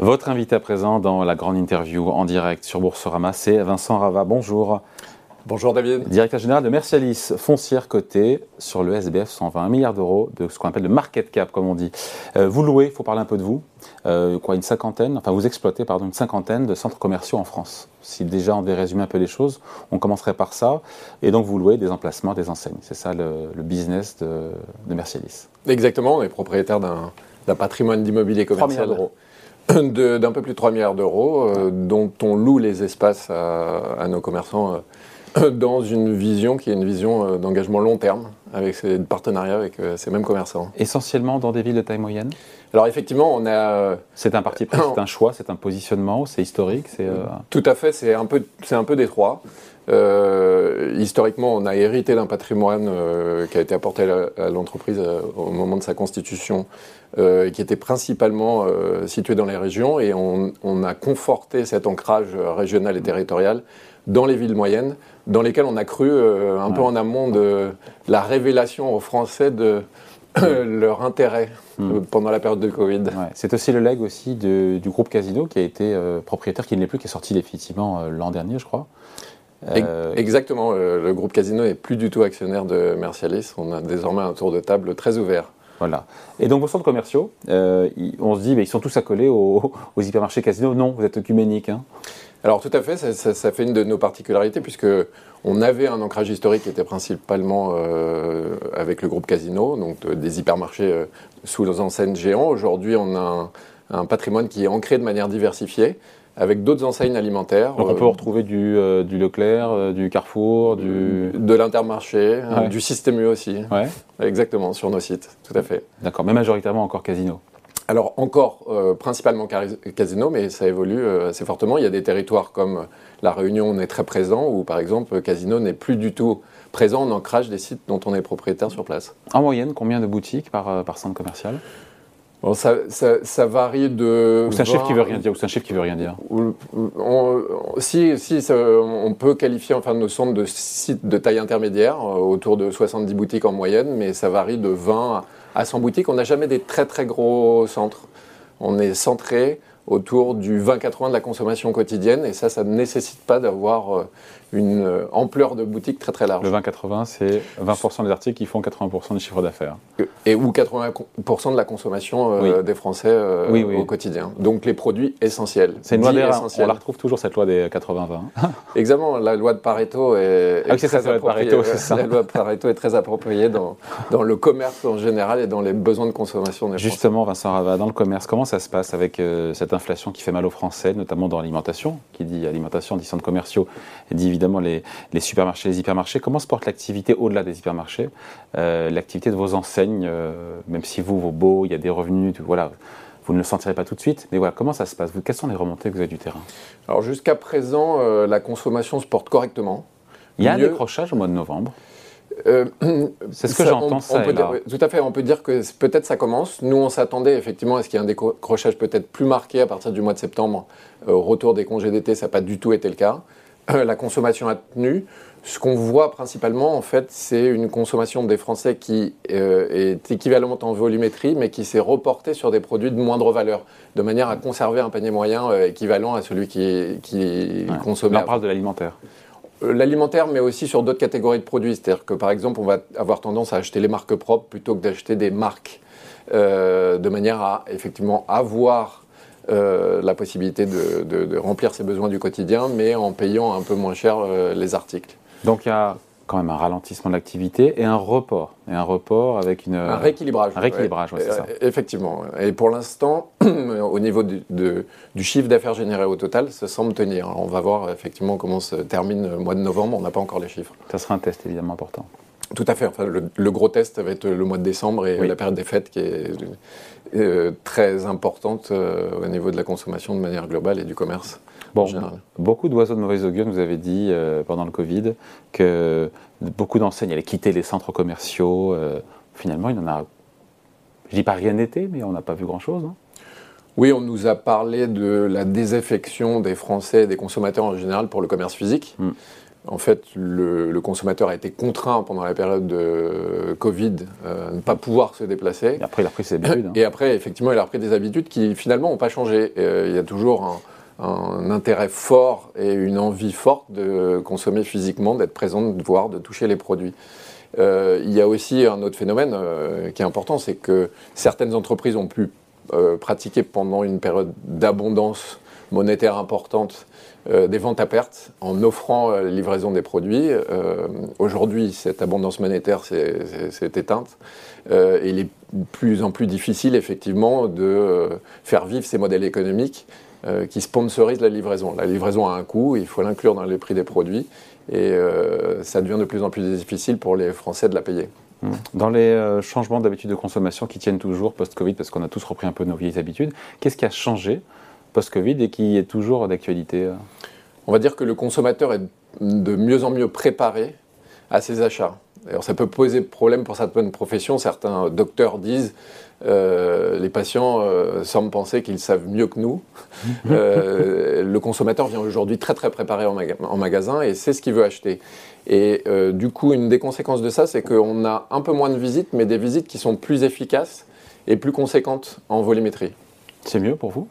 Votre invité à présent dans la grande interview en direct sur Boursorama, c'est Vincent Rava. Bonjour. Bonjour David. Directeur général de Mercialis, foncière cotée sur le SBF 120 milliards d'euros de ce qu'on appelle le market cap, comme on dit. Euh, vous louez, il faut parler un peu de vous, euh, quoi, une cinquantaine, enfin vous exploitez pardon, une cinquantaine de centres commerciaux en France. Si déjà on devait résumer un peu les choses, on commencerait par ça. Et donc vous louez des emplacements, des enseignes. C'est ça le, business de, de Mercialis. Exactement, on est propriétaire d'un patrimoine d'immobilier commercial d'un peu plus de 3 milliards d'euros, euh, dont on loue les espaces à, nos commerçants euh, dans une vision qui est une vision euh, d'engagement long terme, avec ces partenariats avec ces mêmes commerçants. Essentiellement dans des villes de taille moyenne? Alors effectivement, on a. C'est un parti pris, c'est un choix, c'est un positionnement, c'est historique, c'est. Tout à fait, c'est un peu, c'est un peu détroit. Euh, historiquement, on a hérité d'un patrimoine euh, qui a été apporté à l'entreprise euh, au moment de sa constitution, qui était principalement situé dans les régions, et on, a conforté cet ancrage régional et territorial dans les villes moyennes, dans lesquelles on a cru un peu en amont de la révélation aux Français de leur intérêt hmm. pendant la période de Covid. C'est aussi le leg aussi du groupe Casino qui a été propriétaire, qui ne l'est plus, qui est sorti effectivement l'an dernier, je crois. Euh, exactement, euh, le groupe Casino n'est plus du tout actionnaire de Mercialis. On a désormais un tour de table très ouvert. Voilà. Et donc vos centres commerciaux, euh, on se dit, mais ils sont tous accolés aux, hypermarchés Casino. Non, vous êtes œcuménique. Hein. Alors tout à fait, ça, fait une de nos particularités puisque on avait un ancrage historique qui était principalement avec le groupe Casino, donc des hypermarchés sous les enseignes géants. Aujourd'hui, on a un, patrimoine qui est ancré de manière diversifiée avec d'autres enseignes alimentaires. Donc on peut euh, retrouver du, euh, du Leclerc, euh, du Carrefour, du... De l'Intermarché, du Système U aussi. Ouais. Exactement, sur nos sites, tout à fait. D'accord, mais majoritairement encore Casino alors encore principalement Casino, mais ça évolue assez fortement. Il y a des territoires comme La Réunion, on est très présent, où par exemple Casino n'est plus du tout présent en ancrage des sites dont on est propriétaire sur place. En moyenne, combien de boutiques par, par centre commercial? Bon, ça, ça, varie de. Ou c'est un chiffre qui veut rien dire. Ou c'est un chiffre qui veut rien dire. si, si on peut qualifier enfin nos centres de sites de taille intermédiaire, euh, autour de 70 boutiques en moyenne, mais ça varie de 20 à 100 boutiques. On n'a jamais des très très gros centres. On est centré autour du 20-80 de la consommation quotidienne, et ça, ça ne nécessite pas d'avoir euh, une euh, ampleur de boutique très très large. Le 20-80, c'est 20% des articles qui font 80% du chiffre d'affaires. Et ou 80% de la consommation euh, des Français au quotidien. Donc les produits essentiels. C'est une loi on la retrouve toujours cette loi des 80-20. Exactement, la loi de Pareto est, ah, c'est ça, la loi de Pareto, c'est ça. La loi de Pareto est très appropriée dans, dans le commerce en général et dans les besoins de consommation des Justement, Vincent Rava, dans le commerce, comment ça se passe avec cette inflation qui fait mal aux Français, notamment dans l'alimentation, qui dit alimentation, dit centres commerciaux, dit évidemment les, supermarchés, les hypermarchés. Comment se porte l'activité au-delà des hypermarchés euh, L'activité de vos enseignes, euh, même si vous, vos beaux, il y a des revenus, voilà, vous ne le sentirez pas tout de suite, mais voilà, comment ça se passe? Quelles sont les remontées que vous avez du terrain? Alors jusqu'à présent, euh, la consommation se porte correctement. Il y a un décrochage au mois de novembre euh, c'est ce que j'entends. ça tout à fait, on peut dire que peut-être ça commence. Nous, on s'attendait effectivement à ce qu'il y ait un décrochage peut-être plus marqué à partir du mois de septembre. Euh, retour des congés d'été, ça n'a pas du tout été le cas. Euh, la consommation a tenu. Ce qu'on voit principalement, en fait, c'est une consommation des Français qui est équivalente en volumétrie, mais qui s'est reportée sur des produits de moindre valeur, de manière à conserver un panier moyen équivalent à celui qui, qui ouais. consommé. on parle de l'alimentaire. Euh, l'alimentaire, mais aussi sur d'autres catégories de produits. C'est-à-dire que par exemple, on va avoir tendance à acheter les marques propres plutôt que d'acheter des marques, euh, de manière à effectivement avoir euh, la possibilité de, remplir ses besoins du quotidien, mais en payant un peu moins cher les articles. Donc il y a quand même un ralentissement de l'activité et un report. Et un report avec une... Un rééquilibrage. Un rééquilibrage, c'est ça. Effectivement. Et pour l'instant, au niveau du, du chiffre d'affaires généré au total, ça semble tenir. on va voir effectivement comment se termine le mois de novembre. On n'a pas encore les chiffres. Ça sera un test évidemment important. Tout à fait. Enfin, le, gros test va être le mois de décembre et la période des fêtes qui est euh, très importante euh, au niveau de la consommation de manière globale et du commerce. Bon, beaucoup d'oiseaux de mauvaise augure nous avaient dit euh, pendant le Covid que beaucoup d'enseignes allaient quitter les centres commerciaux. finalement, il n'en a, je dis pas rien n'était, mais on n'a pas vu grand-chose. Hein. Oui, on nous a parlé de la désaffection des Français et des consommateurs en général pour le commerce physique. Hmm. en fait, le, consommateur a été contraint pendant la période de Covid à ne pas pouvoir se déplacer. Et après, il a pris ses habitudes. Hein. Et après, effectivement, il a repris des habitudes qui finalement n'ont pas changé. il y a toujours un, intérêt fort et une envie forte de consommer physiquement, d'être présent, de voir, de toucher les produits. il y a aussi un autre phénomène qui est important, c'est que certaines entreprises ont pu pratiquer pendant une période d'abondance monétaire importante euh, des ventes à perte en offrant la livraison des produits. Euh, aujourd'hui, cette abondance monétaire s'est éteinte. Euh, et il est de plus en plus difficile, effectivement, de faire vivre ces modèles économiques qui sponsorisent la livraison. La livraison a un coût, il faut l'inclure dans les prix des produits. Et ça devient de plus en plus difficile pour les Français de la payer. Mmh. Dans les changements d'habitudes de consommation qui tiennent toujours post-Covid, parce qu'on a tous repris un peu nos vieilles habitudes, qu'est-ce qui a changé post-Covid et qui est toujours d'actualité euh? On va dire que le consommateur est de mieux en mieux préparé à ses achats. Alors ça peut poser problème pour certaines professions. Certains docteurs disent euh, les patients euh, semblent penser qu'ils savent mieux que nous. le consommateur vient aujourd'hui très très préparé en, en magasin et c'est ce qu'il veut acheter. Et du coup, une des conséquences de ça, c'est qu'on a un peu moins de visites, mais des visites qui sont plus efficaces et plus conséquentes en volumétrie. C'est mieux pour vous?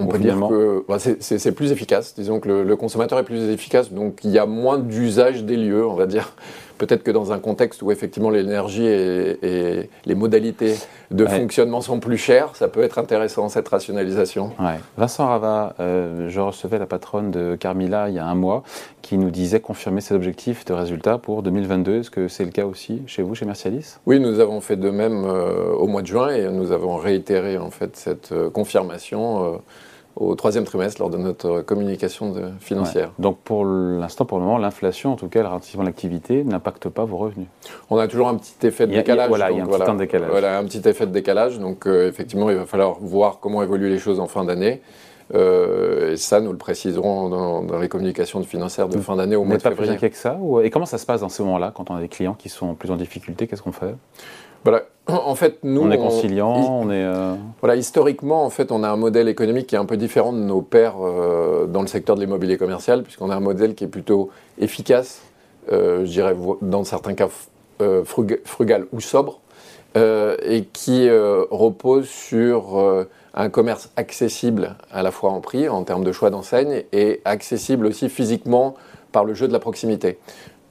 On peut dire que bah, c'est plus efficace. Disons que le, consommateur est plus efficace, donc il y a moins d'usage des lieux, on va dire. Peut-être que dans un contexte où effectivement l'énergie et, les modalités de fonctionnement sont plus chères, ça peut être intéressant cette rationalisation. Vincent Rava, euh, je recevais la patronne de Carmila il y a un mois qui nous disait confirmer ses objectifs de résultats pour 2022. Est-ce que c'est le cas aussi chez vous, chez Mercialis Oui, nous avons fait de même euh, au mois de juin et nous avons réitéré en fait cette euh, confirmation au troisième trimestre lors de notre communication financière. Donc pour l'instant, pour le moment, l'inflation, en tout cas le ralentissement de l'activité, n'impacte pas vos revenus. On a toujours un petit effet de décalage. voilà, il y a un petit temps de décalage. Voilà, un petit effet de décalage. Donc euh, effectivement, il va falloir voir comment évoluent les choses en fin d'année. Euh, et ça, nous le préciserons dans, les communications financières de fin d'année au mois de février. Vous pas plus que ça Et comment ça se passe dans ce moment-là, quand on a des clients qui sont plus en difficulté Qu'est-ce qu'on fait? Voilà. En fait, nous, on est conciliant, on, est. Euh, voilà, historiquement, en fait, on a un modèle économique qui est un peu différent de nos pairs euh, dans le secteur de l'immobilier commercial, puisqu'on a un modèle qui est plutôt efficace, euh, je dirais dans certains cas frugal ou sobre, et qui repose sur un commerce accessible à la fois en prix, en termes de choix d'enseigne, et accessible aussi physiquement par le jeu de la proximité.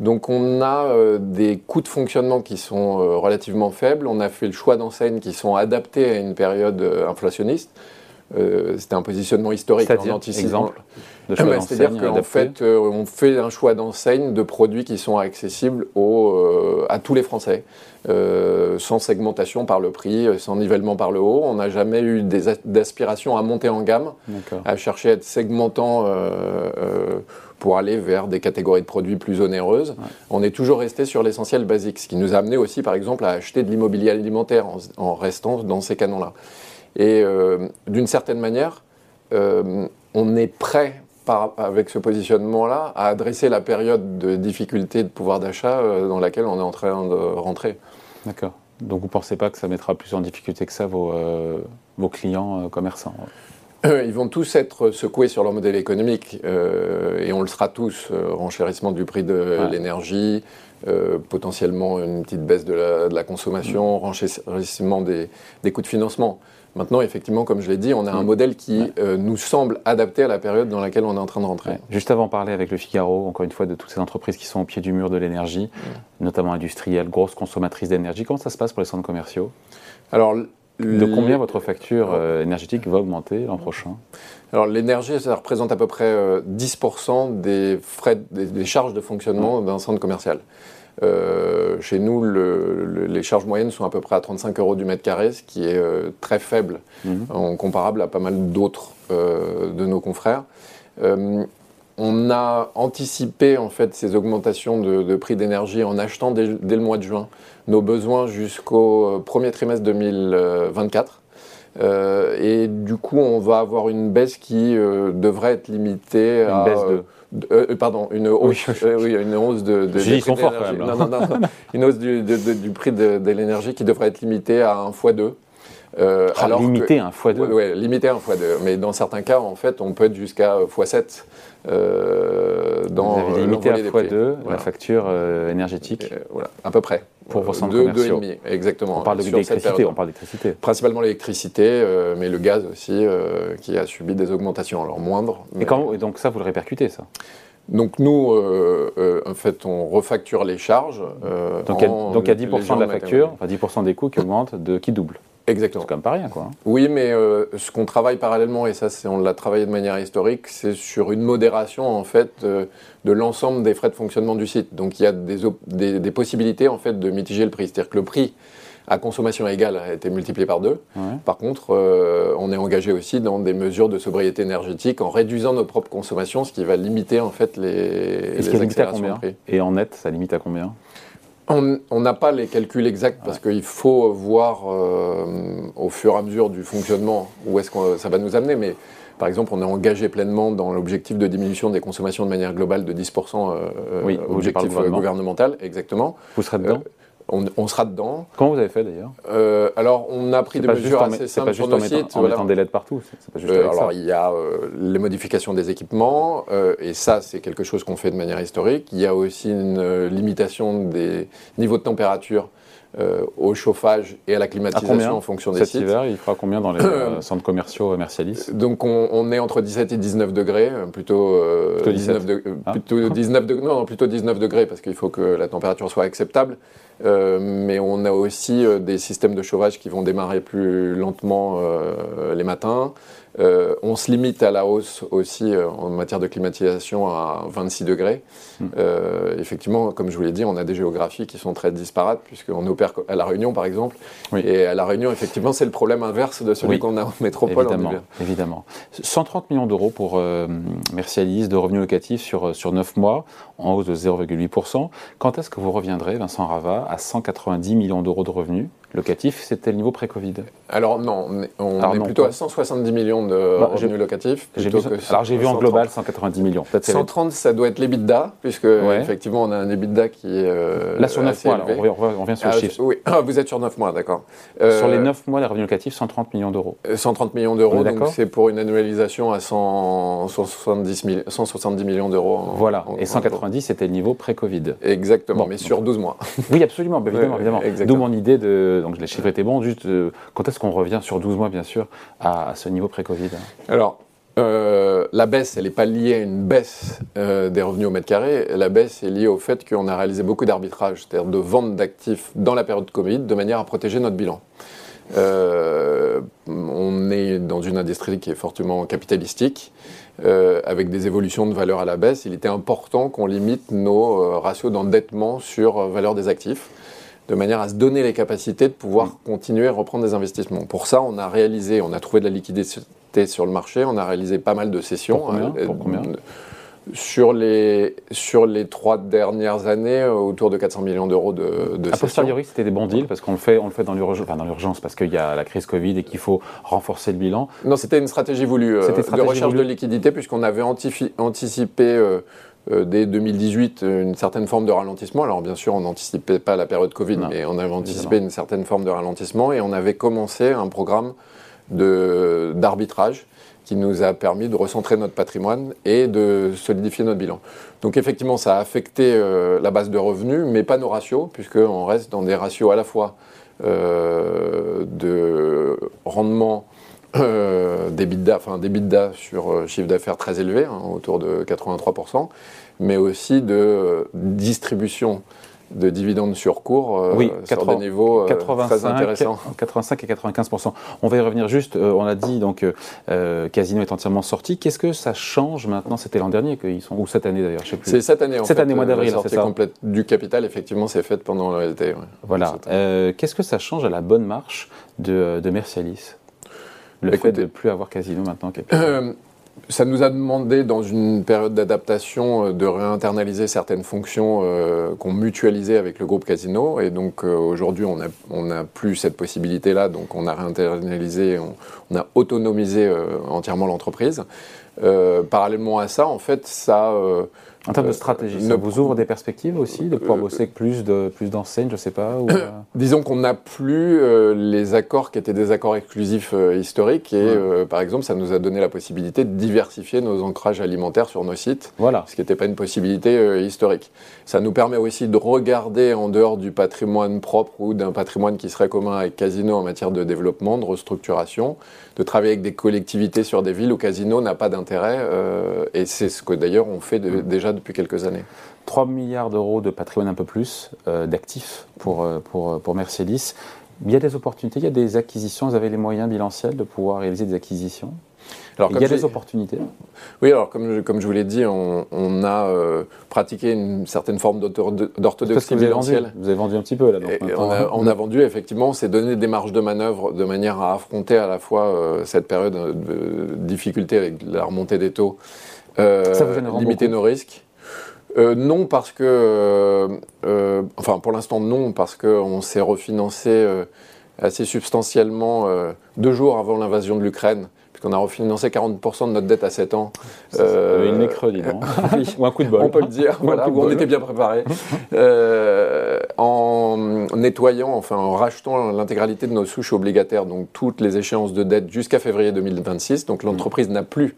Donc on a euh, des coûts de fonctionnement qui sont euh, relativement faibles. On a fait le choix d'enseignes qui sont adaptés à une période euh, inflationniste. C'était un positionnement historique en anticipant. C'est-à-dire qu'en fait, on fait un choix d'enseigne de produits qui sont accessibles à tous les Français, sans segmentation par le prix, sans nivellement par le haut. On n'a jamais eu d'aspiration à monter en gamme, à chercher à être segmentant pour aller vers des catégories de produits plus onéreuses. On est toujours resté sur l'essentiel basique, ce qui nous a amené aussi, par exemple, à acheter de l'immobilier alimentaire en, restant dans ces canons-là. Et euh, d'une certaine manière, euh, on est prêt, par, avec ce positionnement-là, à adresser la période de difficulté de pouvoir d'achat euh, dans laquelle on est en train de rentrer. D'accord. Donc vous ne pensez pas que ça mettra plus en difficulté que ça vos, vos clients commerçants ils vont tous être secoués sur leur modèle économique euh, et on le sera tous. Euh, renchérissement du prix de l'énergie, euh, potentiellement une petite baisse de la, consommation, mm. renchérissement des, coûts de financement. Maintenant, effectivement, comme je l'ai dit, on a un mm. modèle qui nous semble adapté à la période dans laquelle on est en train de rentrer. Juste avant de parler avec le Figaro, encore une fois, de toutes ces entreprises qui sont au pied du mur de l'énergie, mm. notamment industrielles, grosses consommatrices d'énergie, comment ça se passe pour les centres commerciaux? Alors, de combien votre facture euh, énergétique va augmenter l'an prochain? Alors l'énergie, ça représente à peu près 10% euh, des frais, des, charges de fonctionnement d'un centre commercial. Euh, chez nous, les charges moyennes sont à peu près à 35 euros du mètre carré, ce qui est très faible, mhm. en comparable à pas mal d'autres de nos confrères. On a anticipé en fait ces augmentations de, prix d'énergie en achetant dès, le mois de juin nos besoins jusqu'au euh, premier trimestre 2024. Euh, et du coup, on va avoir une baisse qui euh, devrait être limitée une Baisse de... pardon, une hausse, oui, une hausse de, de, de prix fort quand même, non, non, non, une hausse du, du prix de, l'énergie qui devrait être limitée à 1 fois 2 Ah, alors limité à un x2 Oui, limité à un x2. Mais dans certains cas, en fait, on peut être jusqu'à x7. Euh, dans Vous avez limité à x2 la facture énergétique Voilà, à peu près. Pour vos centres commerciaux. demi, exactement. On parle d'électricité, on parle d'électricité. Principalement l'électricité, mais le gaz aussi, qui a subi des augmentations, alors moindres. Et, quand, et donc ça, vous le répercutez, ça donc nous, euh, euh, en fait, on refacture les charges. Euh, donc, il y a 10% de la facture, enfin 10% des coûts qui augmentent, de, qui doublent. Exactement. C'est quand même pas rien, quoi. Oui, mais ce qu'on travaille parallèlement, et ça, on l'a travaillé de manière historique, c'est sur une modération, en fait, de l'ensemble des frais de fonctionnement du site. Donc il y a des, des, des, possibilités, en fait, de mitiger le prix. C'est-à-dire que le prix à consommation égale a été multiplié par deux. Par contre, euh, on est engagé aussi dans des mesures de sobriété énergétique en réduisant nos propres consommations, ce qui va limiter en fait les, les accélérations de prix. Et en net, ça limite à combien? On n'a pas les calculs exacts parce qu'il faut voir euh, au fur et à mesure du fonctionnement où est-ce que ça va nous amener. Mais par exemple, on est engagé pleinement dans l'objectif de diminution des consommations de manière globale de 10%, euh, oui, objectif gouvernemental, exactement. Vous serez dedans? On, sera dedans. Comment vous avez fait d'ailleurs euh, Alors, on a pris des mesures assez simples sur nos sites. En mettant des LED partout. Pas juste euh, alors, il y a euh, les modifications des équipements, et ça, c'est quelque chose qu'on fait de manière historique. Il y a aussi une limitation des niveaux de température euh, au chauffage et à la climatisation en fonction des Cet sites. hiver, il fera combien dans les euh, centres commerciaux Mercialis Donc on, est entre 17 et 19 degrés, euh, plutôt, plutôt 19, hein plutôt 19 degrés, non, plutôt 19 degrés parce qu'il faut que la température soit acceptable. mais on a aussi des systèmes de chauffage qui vont démarrer plus lentement les matins. Euh, on se limite à la hausse aussi euh, en matière de climatisation à 26 degrés. Hmm. Euh, effectivement, comme je vous l'ai dit, on a des géographies qui sont très disparates, puisqu'on opère à La Réunion, par exemple. Et à La Réunion, effectivement, c'est le problème inverse de celui qu'on a en métropole. Évidemment. évidemment. 130 millions d'euros pour Mercialis de revenus locatifs sur, sur 9 mois, en hausse de 0,8%. Quand est-ce que vous reviendrez, Vincent Rava, à 190 millions d'euros de revenus locatif, c'était le niveau pré-Covid Alors non, on est, plutôt à 170 millions de bah, revenus locatifs. alors j'ai vu en global 190 millions. 130, ça doit être l'EBITDA, puisque effectivement on a un EBITDA qui est euh, Là sur 9 mois, on, revient, sur le ah, chiffre. Oui, ah, vous êtes sur 9 mois, d'accord. Euh, sur les 9 mois, les revenus locatifs, 130 millions d'euros. 130 euh, millions d'euros, donc c'est pour une annualisation à 170, 170 millions d'euros. Voilà, et 190 c'était le niveau pré-Covid. Exactement, mais sur 12 mois. Oui, absolument, bah, évidemment. évidemment. D'où mon idée de donc les chiffres étaient bons. Juste, euh, quand est-ce qu'on revient sur 12 mois, bien sûr, à, ce niveau pré-Covid Alors, euh, la baisse, elle n'est pas liée à une baisse euh, des revenus au mètre carré. La baisse est liée au fait qu'on a réalisé beaucoup d'arbitrage, c'est-à-dire de vente d'actifs dans la période Covid, de manière à protéger notre bilan. On est dans une industrie qui est fortement capitalistique, avec des évolutions de valeur à la baisse. Il était important qu'on limite nos ratios d'endettement sur valeur des actifs de manière à se donner les capacités de pouvoir mm. continuer à reprendre des investissements. Pour ça, on a réalisé, on a trouvé de la liquidité sur le marché, on a réalisé pas mal de sessions. Pour combien, euh, Pour combien? Sur les, sur les trois dernières années, euh, autour de 400 millions d'euros de, de A posteriori, c'était des bons deals parce qu'on le fait, on le fait dans l'urgence, parce qu'il y a la crise Covid et qu'il faut renforcer le bilan. Non, c'était une stratégie voulue euh, de recherche de liquidité puisqu'on avait anticipé euh, dès 2018 une certaine forme de ralentissement. Alors bien sûr, on n'anticipait pas la période Covid, mais on avait anticipé une certaine forme de ralentissement et on avait commencé un programme d'arbitrage qui nous a permis de recentrer notre patrimoine et de solidifier notre bilan. Donc effectivement, ça a affecté euh, la base de revenus, mais pas nos ratios, puisqu'on reste dans des ratios à la fois euh, de rendement euh, des bidas sur euh, chiffre d'affaires très élevé, hein, autour de 83%, mais aussi de distribution de dividendes sur cours euh, oui, sur des niveaux 85, très intéressants. 85 et 95% On va y revenir juste. on a dit donc Casino est entièrement sorti. Qu'est-ce que ça change maintenant? C'était l'an dernier qu'ils sont ou cette année d'ailleurs, je sais plus. C'est cette année en cette année mois d'avril. La sortie complète du capital effectivement c'est faite pendant l'été. Voilà. Qu'est-ce que ça change à la bonne marche de, de Mercialis le fait de ne plus avoir Casino maintenant euh, ça nous a demandé, dans une période d'adaptation, euh, de réinternaliser certaines fonctions euh, qu'on mutualisait avec le groupe Casino. Et donc aujourd'hui, on n'a on plus cette possibilité-là. Donc on a réinternalisé, on, a autonomisé entièrement l'entreprise. parallèlement à ça, en fait, ça En termes de stratégie, ça vous ouvre des perspectives aussi de pouvoir bosser avec plus de plus d'enseignes, je sais pas. Disons qu'on n'a plus les accords qui étaient des accords exclusifs historiques et par exemple, ça nous a donné la possibilité de diversifier nos ancrages alimentaires sur nos sites, voilà. ce qui n'était pas une possibilité historique. Ça nous permet aussi de regarder en dehors du patrimoine propre ou d'un patrimoine qui serait commun avec Casino en matière de développement, de restructuration, de travailler avec des collectivités sur des villes où Casino n'a pas d'intérêt. Euh, et c'est ce que d'ailleurs on fait déjà depuis quelques années. 3 milliards d'euros de patrimoine un peu plus, euh, d'actifs pour, euh, pour, pour Mercedes. Il y a des opportunités, il y a des acquisitions. Vous avez les moyens bilanciels de pouvoir réaliser des acquisitions? Alors, il y a des opportunités. Oui, alors comme je, comme je vous l'ai dit, on, a euh, pratiqué une certaine forme d'orthodoxie bilancielle. Vous avez vendu un petit peu là. on, a, on, a, vendu effectivement, on s'est donné des marges de manœuvre de manière à affronter à la fois euh, cette période de difficulté avec la remontée des taux, euh, limiter nos risques. non, parce que, enfin pour l'instant non, parce qu'on s'est refinancé assez substantiellement deux jours avant l'invasion de l'Ukraine qu'on a refinancé 40% de notre dette à 7 ans. Euh, une dis Ou un coup de bol. On peut le dire, voilà, on était bien préparé. euh, en nettoyant, enfin en rachetant l'intégralité de nos souches obligataires, donc toutes les échéances de dette jusqu'à février 2026. Donc l'entreprise n'a plus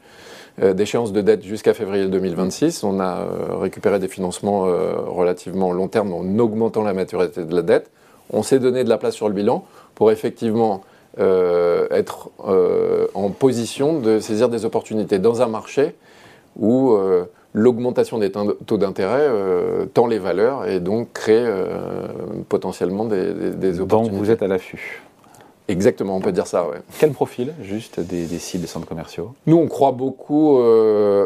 euh, d'échéance de dette jusqu'à février 2026. On a euh, récupéré des financements euh, relativement long terme en augmentant la maturité de la dette. On s'est donné de la place sur le bilan pour effectivement euh, être euh, en position de saisir des opportunités dans un marché où euh, l'augmentation des taux d'intérêt tend les valeurs et donc crée potentiellement des, des, opportunités. Donc vous êtes à l'affût Exactement, on peut dire ça, ouais. Quel profil, juste, des, des sites des centres commerciaux? Nous, on croit beaucoup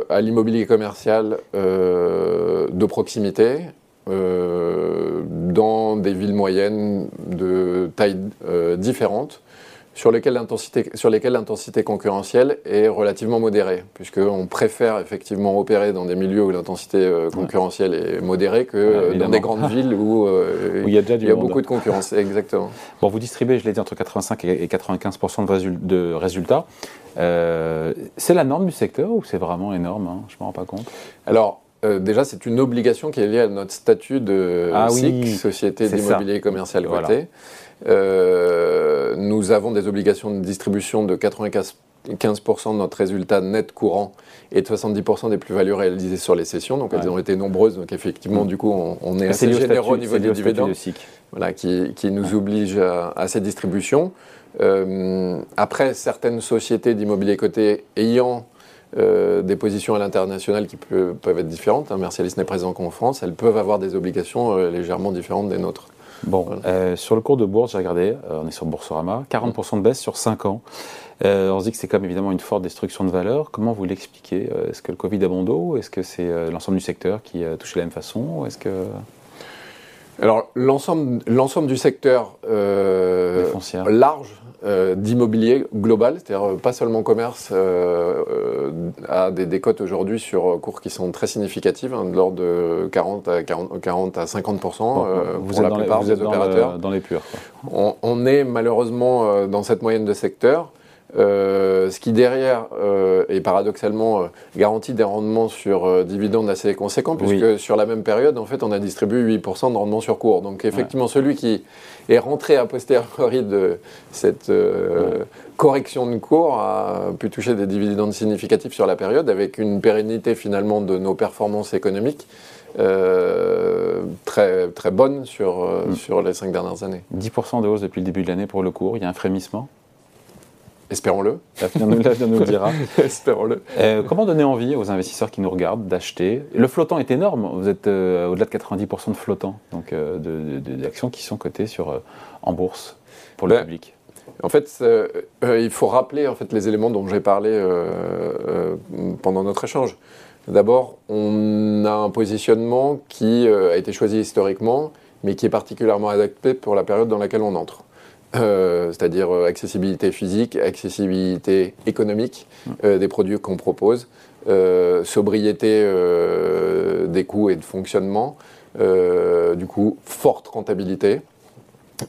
à l'immobilier commercial de proximité, dans des villes moyennes de taille différente, sur lesquels l'intensité, concurrentielle est relativement modérée, puisqu'on préfère effectivement opérer dans des milieux où l'intensité euh, concurrentielle est modérée que dans des grandes villes où, euh, il y a, beaucoup de concurrence. Exactement. Bon, vous distribuez, je l'ai dit, entre 85 et 95 de, résultats. Euh, c'est la norme du secteur ou c'est vraiment énorme hein? Je ne me rends pas compte. Alors, déjà, c'est une obligation qui est liée à notre statut de ah SIC, Société d'immobilier commercial coté. Euh, nous avons des obligations de distribution de 95% de notre résultat net courant et de 70% des plus-values réalisées sur les sessions. Donc elles ont été nombreuses. Donc effectivement, mm. du coup, on, est assez généreux au niveau des dividendes. Voilà, qui, qui, nous oblige à, ces distributions. Euh, après, certaines sociétés d'immobilier coté ayant euh, des positions à l'international qui peuvent être différentes, hein, Mercialis n'est présent qu'en France, elles peuvent avoir des obligations légèrement différentes des nôtres. Bon, euh, sur le cours de bourse, j'ai regardé, euh, on est sur Boursorama, 40% de baisse sur 5 ans. Euh, on se dit que c'est comme évidemment une forte destruction de valeur. Comment vous l'expliquez? Est-ce que le Covid a bon dos? Est-ce que c'est l'ensemble du secteur qui a touché de la même façon? Est-ce que... Alors, l'ensemble du secteur large euh, d'immobilier global, c'est-à-dire euh, pas seulement commerce, euh, a des décotes aujourd'hui sur cours qui sont très significatives, hein, de l'ordre de 40 à, 40, à 50 pour la plupart des opérateurs. Dans, les purs. On, on, est malheureusement dans cette moyenne de secteur. Euh, ce qui derrière euh, est paradoxalement euh, garantit des rendements sur dividendes assez conséquents, puisque sur la même période, en fait, on a distribué 8% de rendement sur cours. Donc effectivement, celui qui est rentré à posteriori de cette correction de cours a pu toucher des dividendes significatifs sur la période, avec une pérennité finalement de nos performances économiques. très, très bonne sur, mm. sur les cinq dernières années. 10% de hausse depuis le début de l'année pour le cours, il y a un frémissement Espérons-le. L'avenir nous, le dira. Espérons-le. Euh, comment donner envie aux investisseurs qui nous regardent d'acheter? Le flottant est énorme. Vous êtes euh, au-delà de 90% de flottants, donc euh, d'actions qui sont cotées sur, en bourse pour le ben, public. En fait, il faut rappeler en fait, les éléments dont j'ai parlé pendant notre échange. D'abord, on a un positionnement qui a été choisi historiquement, mais qui est particulièrement adapté pour la période dans laquelle on entre. Euh, c'est-à-dire euh, accessibilité physique, accessibilité économique mm. euh, des produits qu'on propose, sobriété des coûts et de fonctionnement, du coup forte rentabilité.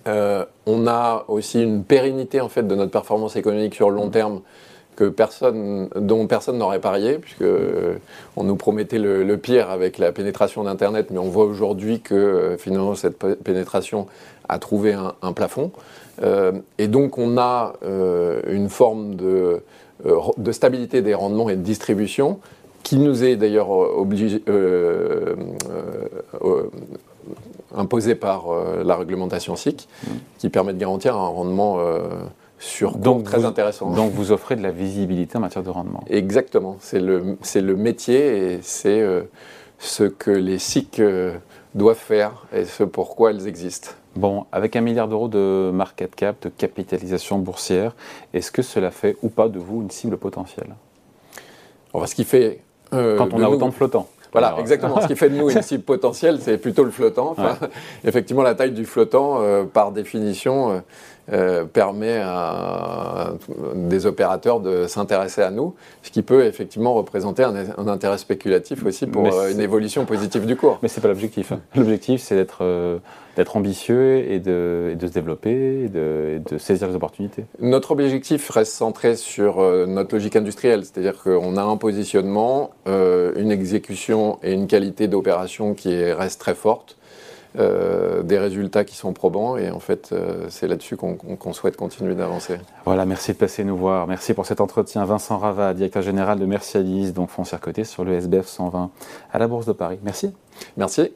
on a aussi une pérennité en fait de notre performance économique sur le long mm. terme que personne, dont personne n'aurait parié, puisque on nous promettait le, pire avec la pénétration d'Internet, mais on voit aujourd'hui que finalement cette pénétration a trouvé un, plafond. Et donc on a une forme de, de stabilité des rendements et de distribution qui nous est d'ailleurs obligé, imposé par la réglementation SIC, mmh. qui permet de garantir un rendement sur donc très intéressant. Donc vous offrez de la visibilité en matière de rendement. Exactement, c'est le, le métier et c'est euh, ce que les SIC euh, doivent faire et ce pourquoi elles existent. Bon, avec un milliard d'euros de market cap, de capitalisation boursière, est-ce que cela fait ou pas de vous une cible potentielle? Ce qui fait... Euh, Quand on a autant de flottants voilà, exactement. Ce qui fait de nous une cible potentielle, c'est plutôt le flottant. Effectivement, la taille du flottant, par définition, euh, permet à des opérateurs de s'intéresser à nous, ce qui peut effectivement représenter un, intérêt spéculatif aussi pour euh, une évolution positive du cours. Mais ce n'est pas l'objectif. Hein. L'objectif, c'est d'être euh, d'être ambitieux et de, de, se développer et de, de, saisir les opportunités. Notre objectif reste centré sur notre logique industrielle, c'est-à-dire qu'on a un positionnement, une exécution et une qualité d'opération qui reste très forte. Euh, des résultats qui sont probants. Et en fait, euh, c'est là-dessus qu'on souhaite continuer d'avancer. Voilà, merci de passer nous voir. Merci pour cet entretien. Vincent Rava, directeur général de Mercialis, donc foncière côté sur le SBF 120 à la Bourse de Paris. Merci. Merci.